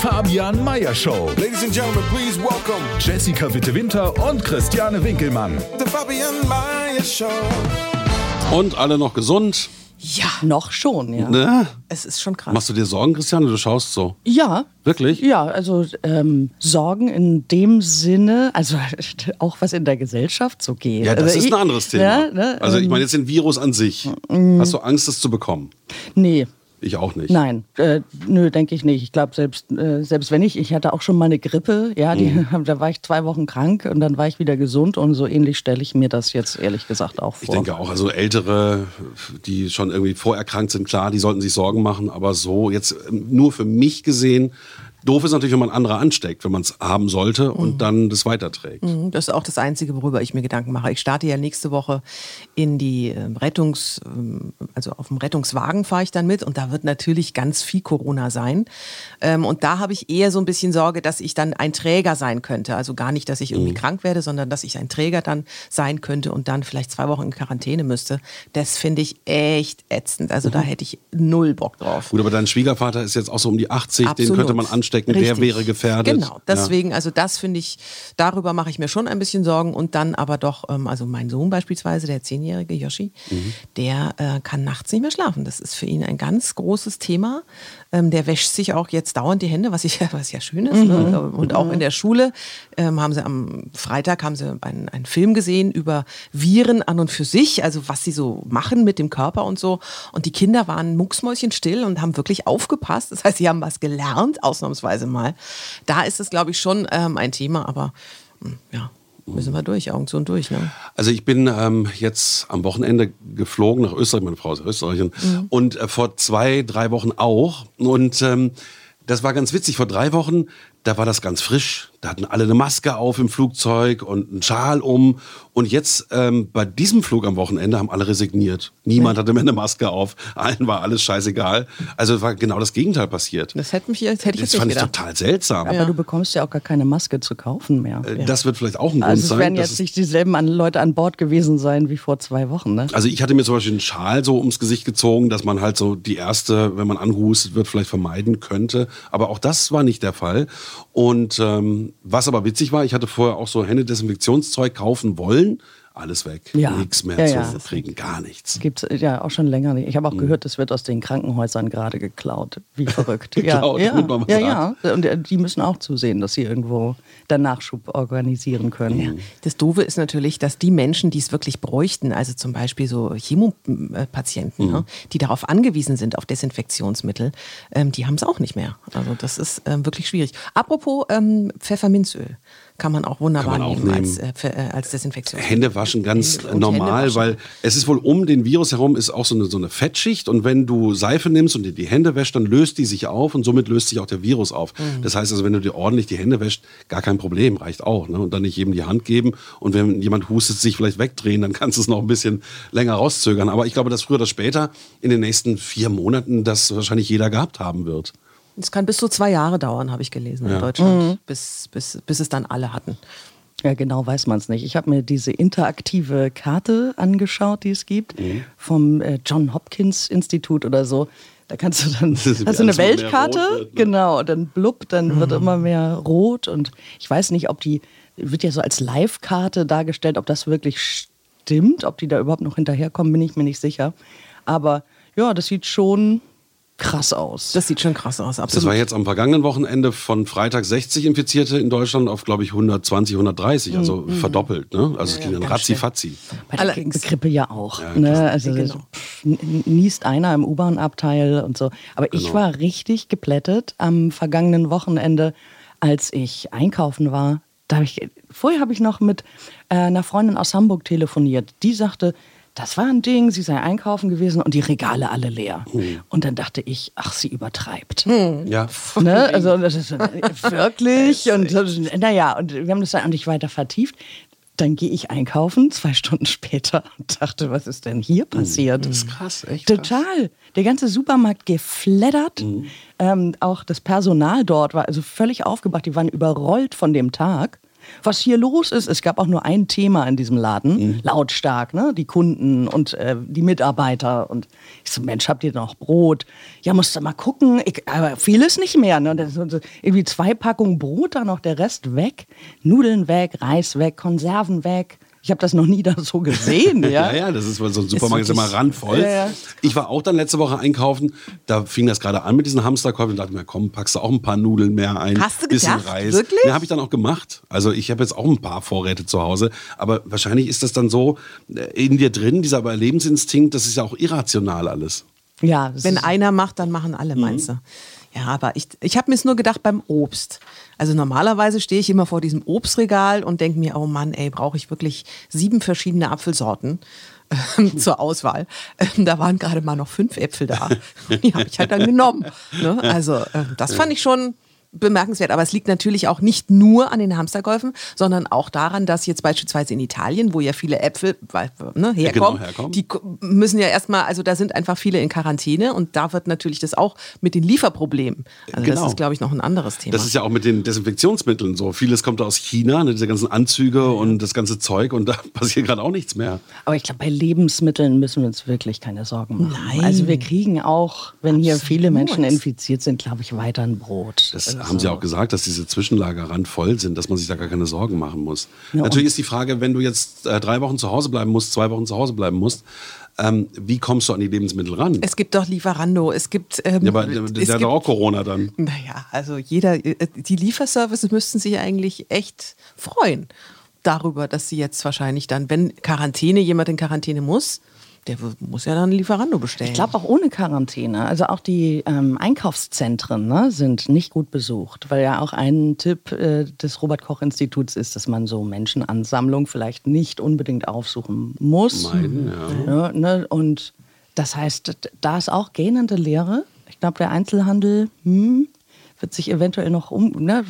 Fabian Meyer Show. Ladies and gentlemen, please welcome Jessica Witte-Winter und Christiane Winkelmann. the Fabian Mayer Show. Und alle noch gesund? Ja, noch schon, ja. Ne? Es ist schon krass. Machst du dir Sorgen, Christiane? Du schaust so. Ja. Wirklich? Ja, also ähm, Sorgen in dem Sinne, also auch was in der Gesellschaft so geht. Ja, das also ist ich- ein anderes Thema. Ja, ne, also ich ähm, meine jetzt den Virus an sich. Hast du Angst, das zu bekommen? Nee, Ich auch nicht. nein, äh, nö, denke ich nicht. Ich glaube, selbst, äh, selbst wenn ich, ich hatte auch schon mal eine Grippe, ja, die, Mhm. da war ich zwei Wochen krank und dann war ich wieder gesund und so ähnlich stelle ich mir das jetzt ehrlich gesagt auch vor. Ich denke auch, also Ältere, die schon irgendwie vorerkrankt sind, klar, die sollten sich Sorgen machen, aber so jetzt ähm, nur für mich gesehen, doof ist natürlich, wenn man andere ansteckt, wenn man es haben sollte und dann das weiterträgt. Mhm, Das ist auch das Einzige, worüber ich mir Gedanken mache. Ich starte ja nächste Woche in die ähm, Rettungs, ähm, also auf dem Rettungswagen fahre ich dann mit und da wird natürlich ganz viel Corona sein. Ähm, Und da habe ich eher so ein bisschen Sorge, dass ich dann ein Träger sein könnte. Also gar nicht, dass ich irgendwie krank werde, sondern dass ich ein Träger dann sein könnte und dann vielleicht zwei Wochen in Quarantäne müsste. Das finde ich echt ätzend. Also da hätte ich null Bock drauf. Gut, aber dein Schwiegervater ist jetzt auch so um die 80, den Absolut. könnte man anstecken, der Richtig. wäre gefährdet. Genau, deswegen, also das finde ich, darüber mache ich mir schon ein bisschen Sorgen und dann aber doch, ähm, also mein Sohn beispielsweise, der zehnjährige Yoshi, Mhm. der äh, kann nachts nicht mehr schlafen. Das ist für ihn ein ganz großes Thema. Ähm, der wäscht sich auch jetzt dauernd die Hände, was, ich, was ja schön ist. Ne? Und auch in der Schule ähm, haben sie am Freitag haben sie einen, einen Film gesehen über Viren an und für sich, also was sie so machen mit dem Körper und so. Und die Kinder waren mucksmäuschenstill und haben wirklich aufgepasst. Das heißt, sie haben was gelernt, ausnahmsweise mal. Da ist es, glaube ich, schon ähm, ein Thema, aber hm, ja, müssen wir durch, Augen zu und durch. Ne? Also ich bin ähm, jetzt am Wochenende geflogen nach Österreich, meine Frau ist Österreicherin, und äh, vor zwei, drei Wochen auch. Und ähm, das war ganz witzig, vor drei Wochen, da war das ganz frisch. Da hatten alle eine Maske auf im Flugzeug und einen Schal um. Und jetzt ähm, bei diesem Flug am Wochenende haben alle resigniert. Niemand hatte mehr eine Maske auf. Allen war alles scheißegal. Also war genau das Gegenteil passiert. Das hätte, mich, jetzt- hätte ich Das jetzt fand nicht ich gedacht. total seltsam. Aber du bekommst ja auch gar keine Maske zu kaufen mehr. Äh, Das wird vielleicht auch ein Grund Also es sein. werden dass jetzt es- nicht dieselben an Leute an Bord gewesen sein wie vor zwei Wochen, ne? Also ich hatte mir zum Beispiel einen Schal so ums Gesicht gezogen, dass man halt so die erste, wenn man anhustet wird, vielleicht vermeiden könnte. Aber auch das war nicht der Fall. Und ähm, was aber witzig war, ich hatte vorher auch so Händedesinfektionszeug kaufen wollen. Alles weg. Ja. Nichts mehr Ja, zu ja. kriegen. Gar nichts. Gibt's ja auch schon länger nicht. Ich habe auch Mhm. gehört, das wird aus den Krankenhäusern gerade geklaut. Wie verrückt. ja, Geklaut, ja, was ja, ja. Und äh, die müssen auch zusehen, dass sie irgendwo den Nachschub organisieren können. Das Doofe ist natürlich, dass die Menschen, die es wirklich bräuchten, also zum Beispiel so Chemopatienten, Mhm. ne, die darauf angewiesen sind, auf Desinfektionsmittel, ähm, die haben es auch nicht mehr. Also das ist ähm, wirklich schwierig. Apropos ähm, Pfefferminzöl kann man auch wunderbar man auch nehmen, als, äh, äh, als Desinfektionsmittel. Hände waschen ganz Und normal, waschen. weil es ist wohl um den Virus herum ist auch so eine, so eine Fettschicht und wenn du Seife nimmst und dir die Hände wäschst, dann löst die sich auf und somit löst sich auch der Virus auf. Mhm. Das heißt also, wenn du dir ordentlich die Hände wäschst, gar kein Problem, reicht auch. Ne? Und dann nicht jedem die Hand geben und wenn jemand hustet, sich vielleicht wegdrehen, dann kannst du es noch ein bisschen länger rauszögern. Aber ich glaube, dass früher oder später in den nächsten vier Monaten das wahrscheinlich jeder gehabt haben wird. Es kann bis zu zwei Jahre dauern, habe ich gelesen in Ja. Deutschland, bis, bis, bis es dann alle hatten. Ja, genau weiß man es nicht. Ich habe mir diese interaktive Karte angeschaut, die es gibt, Mhm. vom äh, John Hopkins Institut oder so. Da kannst du dann, Das ist, wie hast du eine Weltkarte, wird, ne? genau, dann blub, dann wird immer mehr rot und ich weiß nicht, ob die, wird ja so als Live-Karte dargestellt, ob das wirklich stimmt, ob die da überhaupt noch hinterherkommen, bin ich mir nicht sicher. Aber ja, das sieht schon krass aus. Das sieht schon krass aus, Das absolut. war jetzt am vergangenen Wochenende von Freitag 60 Infizierte in Deutschland auf, glaube ich, 120, 130, also verdoppelt. Ne? Also es ging dann ratzi-fatzi. Bei der Allerdings- Grippe ja auch. Ja, ne? Also Genau. niest einer im U-Bahn-Abteil und so. Aber ich Genau. war richtig geplättet am vergangenen Wochenende, als ich einkaufen war. Da hab ich, vorher habe ich noch mit äh, einer Freundin aus Hamburg telefoniert. Die sagte, das war ein Ding, sie sei einkaufen gewesen und die Regale alle leer. Hm. Und dann dachte ich, ach, sie übertreibt. Ja. Ne? Also das ist äh, wirklich und naja, und wir haben das dann auch nicht weiter vertieft. dann gehe ich einkaufen, zwei Stunden später und dachte, was ist denn hier passiert? Das ist krass, echt krass. Total. Der ganze Supermarkt geflattert. Ähm, auch das Personal dort war also völlig aufgebracht. Die waren überrollt von dem Tag. Was hier los ist, es gab auch nur ein Thema in diesem Laden, lautstark, ne? Die Kunden und äh, die Mitarbeiter. Und ich so, Mensch, habt ihr noch Brot? Ja, musst du mal gucken. Ich, aber vieles nicht mehr. Ne? Das so irgendwie zwei Packungen Brot, dann noch der Rest weg. Nudeln weg, Reis weg, Konserven weg. Ich habe das noch nie da so gesehen. Ja, Ja, ja, das ist, weil so ein Supermarkt ist, immer randvoll. Ja, ja. Ich war auch dann letzte Woche einkaufen, da fing das gerade an mit diesen Hamsterkäufen und dachte mir, komm, packst du auch ein paar Nudeln mehr ein. Hast du bisschen gedacht? Reis. Wirklich? Ja, habe ich dann auch gemacht. Also ich habe jetzt auch ein paar Vorräte zu Hause, aber wahrscheinlich ist das dann so äh, in dir drin, dieser Überlebensinstinkt, das ist ja auch irrational alles. ja Wenn einer macht, dann machen alle, meinst du? Ja, aber ich, ich habe mir es nur gedacht beim Obst. Also normalerweise stehe ich immer vor diesem Obstregal und denke mir, oh Mann, ey, brauche ich wirklich sieben verschiedene Apfelsorten ähm, zur Auswahl. Ähm, da waren gerade mal noch fünf Äpfel da. Die habe ich halt dann genommen. Ne? Also äh, das fand ich schon bemerkenswert. Aber es liegt natürlich auch nicht nur an den Hamsterkäufen, sondern auch daran, dass jetzt beispielsweise in Italien, wo ja viele Äpfel weil, ne, herkommen, genau, herkommen. die müssen ja erstmal, also da sind einfach viele in Quarantäne und da wird natürlich das auch mit den Lieferproblemen. Also Genau. das ist, glaube ich, noch ein anderes Thema. Das ist ja auch mit den Desinfektionsmitteln so. Vieles kommt aus China, ne, diese ganzen Anzüge und das ganze Zeug und da passiert gerade auch nichts mehr. Aber ich glaube, bei Lebensmitteln müssen wir uns wirklich keine Sorgen machen. Nein. Also wir kriegen auch, wenn hier viele Absolut. Menschen infiziert sind, glaube ich, weiter ein Brot. Das Also- haben sie auch gesagt, dass diese Zwischenlager randvoll sind, dass man sich da gar keine Sorgen machen muss. Ja, Natürlich ist die Frage, wenn du jetzt äh, drei Wochen zu Hause bleiben musst, zwei Wochen zu Hause bleiben musst, ähm, wie kommst du an die Lebensmittel ran? es gibt doch Lieferando, es gibt. Ähm, ja, aber der, es der hat doch auch Corona dann. Naja, also jeder, äh, die Lieferservices müssten sich eigentlich echt freuen darüber, dass sie jetzt wahrscheinlich dann, wenn Quarantäne, jemand in Quarantäne muss, der muss ja dann Lieferando bestellen. Ich glaube auch ohne Quarantäne. Also auch die ähm, Einkaufszentren ne, sind nicht gut besucht, weil ja auch ein Tipp äh, des Robert-Koch-Instituts ist, dass man so Menschenansammlungen vielleicht nicht unbedingt aufsuchen muss. Meiden, ja. Ja, ne, und das heißt, da ist auch gähnende Leere. Ich glaube, der Einzelhandel hm, wird sich eventuell noch um, ne,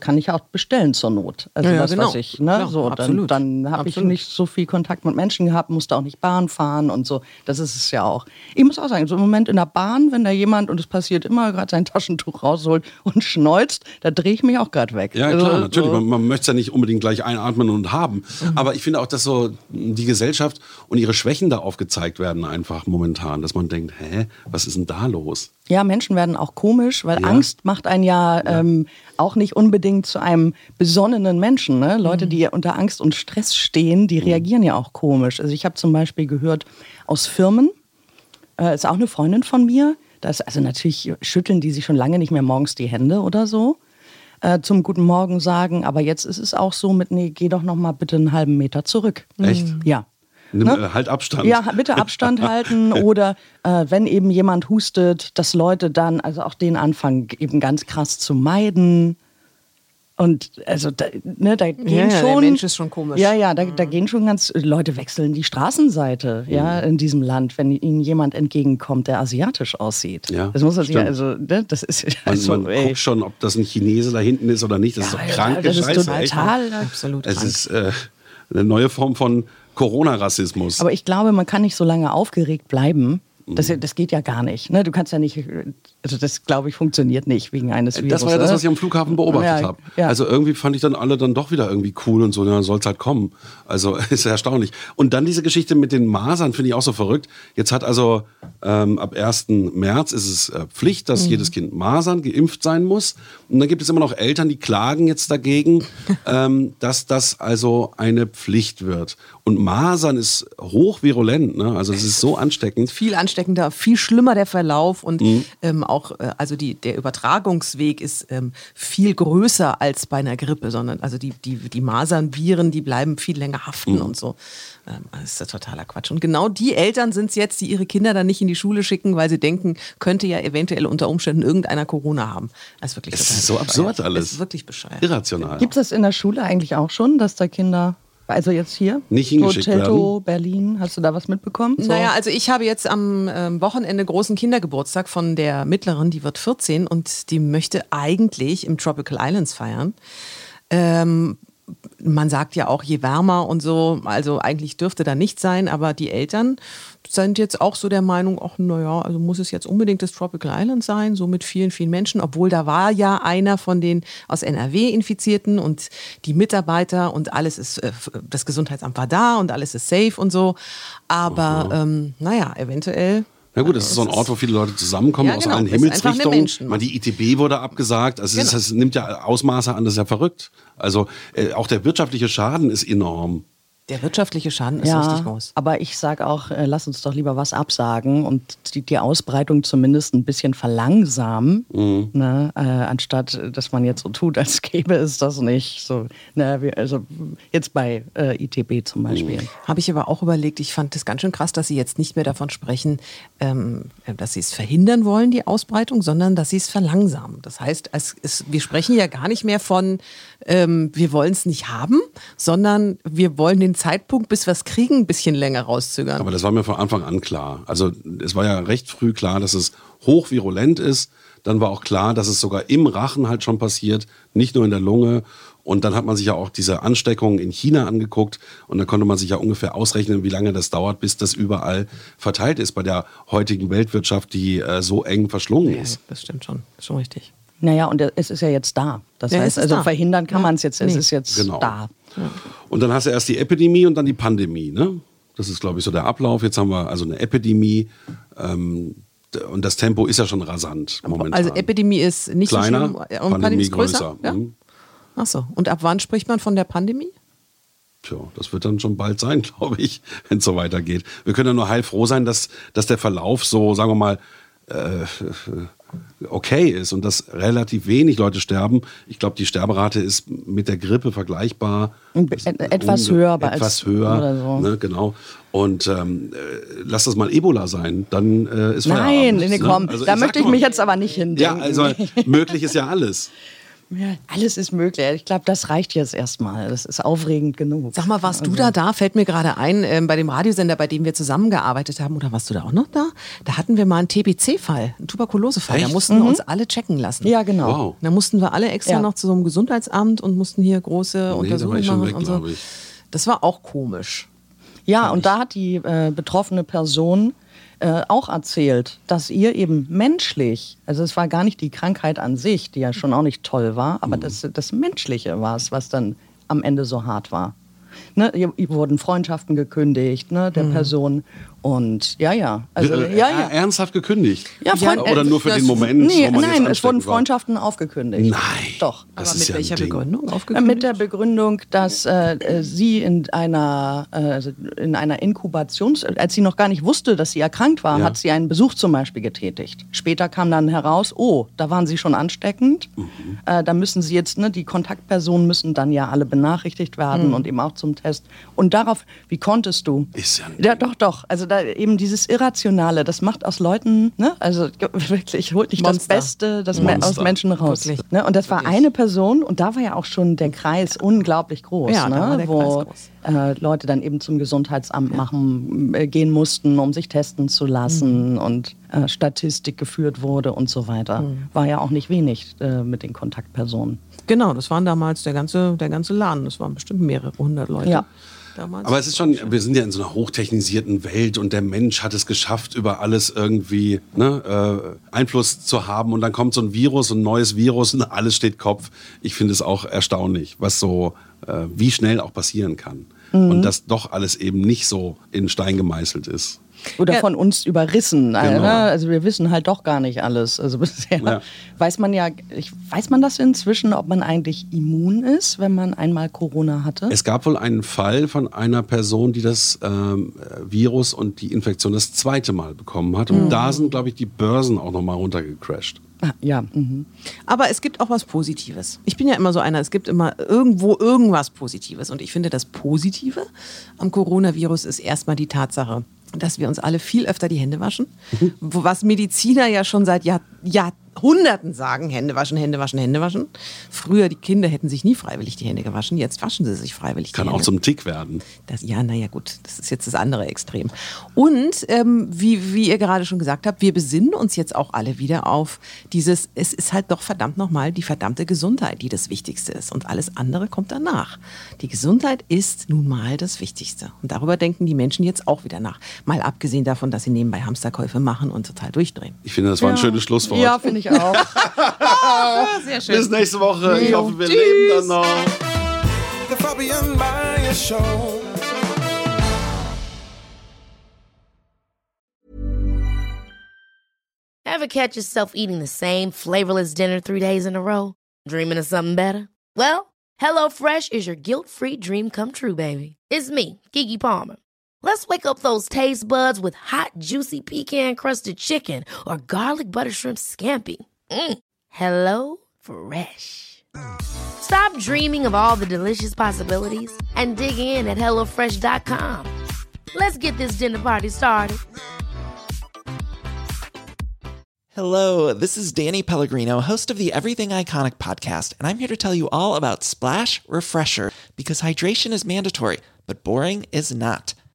kann ich auch bestellen zur Not. Also Ja, ja, das, genau. was ich, ne, Klar, so, dann, dann habe ich nicht so viel Kontakt mit Menschen gehabt, musste auch nicht Bahn fahren und so. Das ist es ja auch. Ich muss auch sagen, so im Moment in der Bahn, wenn da jemand, und es passiert immer, gerade sein Taschentuch rausholt und schneuzt, da drehe ich mich auch gerade weg. Ja, Also, klar, natürlich. so. Man, man möchte es ja nicht unbedingt gleich einatmen und haben. Aber ich finde auch, dass so die Gesellschaft und ihre Schwächen da aufgezeigt werden einfach momentan. Dass man denkt, hä, was ist denn da los? Ja, Menschen werden auch komisch, weil Ja. Angst macht einen ja, Ähm, auch nicht unbedingt zu einem besonnenen Menschen. Ne? Leute, die unter Angst und Stress stehen, die reagieren ja auch komisch. Also ich habe zum Beispiel gehört aus Firmen, äh, ist auch eine Freundin von mir, das, also natürlich schütteln die sich schon lange nicht mehr morgens die Hände oder so. Äh, zum Guten Morgen sagen, aber jetzt ist es auch so mit, nee, geh doch noch mal bitte einen halben Meter zurück. Echt? Ja. Nimm, Ne? äh, halt Abstand. Ja, bitte Abstand halten oder äh, wenn eben jemand hustet, dass Leute dann also auch den anfangen eben ganz krass zu meiden. Und also da, ne, da gehen ja, der schon Mensch ist schon komisch. Ja, ja, da, da gehen schon ganz Leute wechseln die Straßenseite, ja, in diesem Land, wenn ihnen jemand entgegenkommt, der asiatisch aussieht. Ja, das muss man sich ja, also ne, das ist Man, also, man ey. guckt schon, ob das ein Chinese da hinten ist oder nicht. Das ist doch Ja, kranke das ist Scheiße. echt. total Absolut. Es krank. ist äh, eine neue Form von Corona-Rassismus. Aber ich glaube, man kann nicht so lange aufgeregt bleiben. Das, Mhm. das geht ja gar nicht. Ne? Du kannst ja nicht, also das glaube ich funktioniert nicht wegen eines Virus. Das war ja das, was ich am Flughafen beobachtet Ja, habe. ja. Also irgendwie fand ich dann alle dann doch wieder irgendwie cool und so, ja, soll es halt kommen. Also ist ja erstaunlich. Und dann diese Geschichte mit den Masern finde ich auch so verrückt. Jetzt hat also ähm, ab 1. März ist es äh, Pflicht, dass Mhm. jedes Kind Masern geimpft sein muss. Und dann gibt es immer noch Eltern, die klagen jetzt dagegen, ähm, dass das also eine Pflicht wird. Und Masern ist hochvirulent, ne? also es ist so ansteckend. viel ansteckender, viel schlimmer der Verlauf und Mhm. ähm, auch, äh, also die, der Übertragungsweg ist ähm, viel größer als bei einer Grippe, sondern also die, die, die Masernviren, die bleiben viel länger haften Mhm. und so. Ähm, das ist ja totaler Quatsch. Und genau die Eltern sind es jetzt, die ihre Kinder dann nicht in die Schule schicken, weil sie denken, könnte ja eventuell unter Umständen irgendeiner Corona haben. Das ist wirklich Es ist so bescheuert. absurd alles. Es ist wirklich bescheuert. Irrational. Gibt es das in der Schule eigentlich auch schon, dass da Kinder, also jetzt hier, Nicht hingeschickt so Teltow, werden? Berlin, hast du da was mitbekommen? So? Naja, also ich habe jetzt am ähm, Wochenende großen Kindergeburtstag von der Mittleren, die wird 14 und die möchte eigentlich im Tropical Islands feiern. Ähm, man sagt ja auch, je wärmer und so, also eigentlich dürfte da nichts sein, aber die Eltern sind jetzt auch so der Meinung, ach naja, also muss es jetzt unbedingt das Tropical Island sein, so mit vielen, vielen Menschen, obwohl da war ja einer von den aus NRW Infizierten und die Mitarbeiter und alles ist, äh, das Gesundheitsamt war da und alles ist safe und so. Aber ähm, naja, eventuell Na gut, das ist so ein Ort, wo viele Leute zusammenkommen Ja, aus genau, allen das Himmelsrichtungen. Man, die ITB wurde abgesagt. Also Genau. es nimmt ja Ausmaße an, das ist ja verrückt. Also äh, auch der wirtschaftliche Schaden ist enorm. Der wirtschaftliche Schaden ist richtig groß. Aber ich sage auch, äh, lass uns doch lieber was absagen und die, die Ausbreitung zumindest ein bisschen verlangsamen, Mhm. ne, äh, anstatt äh, dass man jetzt so tut, als gäbe es das nicht. So, ne, wir, also jetzt bei äh, ITB zum Beispiel. Habe ich aber auch überlegt, ich fand das ganz schön krass, dass Sie jetzt nicht mehr davon sprechen, ähm, dass Sie es verhindern wollen, die Ausbreitung, sondern dass Sie es verlangsamen. Das heißt, es, es, wir sprechen ja gar nicht mehr von, ähm, wir wollen es nicht haben, sondern wir wollen den Zeitpunkt, bis wir es kriegen, ein bisschen länger rauszögern. Aber das war mir von Anfang an klar. Also es war ja recht früh klar, dass es hochvirulent ist. Dann war auch klar, dass es sogar im Rachen halt schon passiert, nicht nur in der Lunge. Und dann hat man sich ja auch diese Ansteckungen in China angeguckt und dann konnte man sich ja ungefähr ausrechnen, wie lange das dauert, bis das überall verteilt ist bei der heutigen Weltwirtschaft, die äh, so eng verschlungen ja, ist. das stimmt schon, schon richtig. Naja, und es ist ja jetzt da. Das Ja, es heißt, also da. verhindern kann Ja. man es jetzt, es Nee. ist jetzt Genau. da. Und dann hast du erst die Epidemie und dann die Pandemie. Ne? Das ist, glaube ich, so der Ablauf. Jetzt haben wir also eine Epidemie. Ähm, und das Tempo ist ja schon rasant momentan. Also Epidemie ist nicht Kleiner, so schlimm und Pandemie ist größer. größer. Ja? Mhm. Ach so. Und ab wann spricht man von der Pandemie? Tja, das wird dann schon bald sein, glaube ich, wenn es so weitergeht. Wir können ja nur heilfroh sein, dass, dass der Verlauf so, sagen wir mal, okay ist und dass relativ wenig Leute sterben. Ich glaube, die Sterberate ist mit der Grippe vergleichbar. Et- etwas Unge- höher, Etwas höher, oder so. ne, genau. Und ähm, äh, lass das mal Ebola sein, dann äh, ist Nein, Feierabend, nee, ne? komm, Also da möchte ich mich jetzt aber nicht Ja, hindenken. also möglich ist ja alles. Ja, alles ist möglich. Ich glaube, das reicht jetzt erstmal. Das ist aufregend genug. Sag mal, warst du Also da da? Fällt mir gerade ein, ähm, bei dem Radiosender, bei dem wir zusammengearbeitet haben, oder warst du da auch noch da? Da hatten wir mal einen TBC-Fall, einen Tuberkulosefall. Da mussten wir uns alle checken lassen. Ja, genau. Wow. Da mussten wir alle extra Ja. noch zu so einem Gesundheitsamt und mussten hier große war Untersuchungen machen weg, und so. Das war auch komisch. Ja, und da hat die äh, betroffene Person äh, auch erzählt, dass ihr eben menschlich, also es war gar nicht die Krankheit an sich, die ja schon auch nicht toll war, aber Mhm. das, das Menschliche war es, was dann am Ende so hart war. Ne, ihr, ihr wurden Freundschaften gekündigt, ne, der Person. Und ja, ja. Also, Äh, ja, äh, ja. Ernsthaft gekündigt? Ja, Freund- Oder nur für das- den Moment? Nee, wo man jetzt nein, es wurden war? Freundschaften aufgekündigt. Nein. Doch. Das Aber ist mit ja welcher. Begründung Äh, aufgekündigt? Mit der Begründung, dass äh, äh, sie in einer, äh, also in einer Inkubations, als sie noch gar nicht wusste, dass sie erkrankt war, Ja. hat sie einen Besuch zum Beispiel getätigt. Später kam dann heraus, oh, da waren sie schon ansteckend. Mhm. Äh, da müssen sie jetzt, ne, die Kontaktpersonen müssen dann ja alle benachrichtigt werden Mhm. und eben auch zum Test. Und darauf, wie konntest du? Ist ja ein Ja, doch, doch. Also da eben dieses Irrationale, das macht aus Leuten, ne, also wirklich, holt nicht Monster. das Beste das Me- aus Menschen raus. Wirklich. Ne? Und das war eine Person und da war ja auch schon der Kreis unglaublich groß, Ja, ne? wo Kreis äh, Leute dann eben zum Gesundheitsamt machen, äh, gehen mussten, um sich testen zu lassen und äh, Statistik geführt wurde und so weiter. War ja auch nicht wenig äh, mit den Kontaktpersonen. Genau, das waren damals der ganze, der ganze Laden. Das waren bestimmt mehrere hundert Leute. Ja. Damals. Aber es ist schon, wir sind ja in so einer hochtechnisierten Welt und der Mensch hat es geschafft, über alles irgendwie ne, äh, Einfluss zu haben. Und dann kommt so ein Virus, ein neues Virus und alles steht Kopf. Ich finde es auch erstaunlich, was so, äh, wie schnell auch passieren kann. Mhm. Und dass doch alles eben nicht so in Stein gemeißelt ist. Oder Ja. von uns überrissen. äh, Genau. Ne? Also wir wissen halt doch gar nicht alles. Also bisher Ja. weiß man ja, ich, weiß man das inzwischen, ob man eigentlich immun ist, wenn man einmal Corona hatte? Es gab wohl einen Fall von einer Person, die das ähm, Virus und die Infektion das zweite Mal bekommen hat. Und da sind, glaube ich, die Börsen auch nochmal runtergecrashed. Ah, ja. Mhm. Aber es gibt auch was Positives. Ich bin ja immer so einer, es gibt immer irgendwo irgendwas Positives. Und ich finde, das Positive am Coronavirus ist erstmal die Tatsache, dass wir uns alle viel öfter die Hände waschen. Was Mediziner ja schon seit Jahr, Jahrhunderten sagen, Hände waschen, Hände waschen, Hände waschen. Früher, die Kinder hätten sich nie freiwillig die Hände gewaschen, jetzt waschen sie sich freiwillig Kann die auch Hände. zum Tick werden. Das, ja, naja, gut, das ist jetzt das andere Extrem. Und ähm, wie, wie ihr gerade schon gesagt habt, wir besinnen uns jetzt auch alle wieder auf dieses, es ist halt doch verdammt nochmal die verdammte Gesundheit, die das Wichtigste ist. Und alles andere kommt danach. Die Gesundheit ist nun mal das Wichtigste. Und darüber denken die Menschen jetzt auch wieder nach. Mal abgesehen davon, dass sie nebenbei Hamsterkäufe machen und total durchdrehen. Ich finde, das war ein schönes Schlusswort. Ja, finde ich auch. Sehr Bis nächste Woche. Ich hoffe, wir leben dann noch. The Fabian Meyer Show. Ever catch yourself eating the same flavorless dinner three days in a row? Dreaming of something better? Well, HelloFresh is your guilt-free dream come true, baby. It's me, Kiki Palmer. Let's wake up those taste buds with hot, juicy pecan-crusted chicken or garlic butter shrimp scampi. Mm. Hello Fresh. Stop dreaming of all the delicious possibilities and dig in at HelloFresh.com. Let's get this dinner party started. Hello, this is Danny Pellegrino, host of the Everything Iconic podcast, and I'm here to tell you all about Splash Refresher because hydration is mandatory, but boring is not.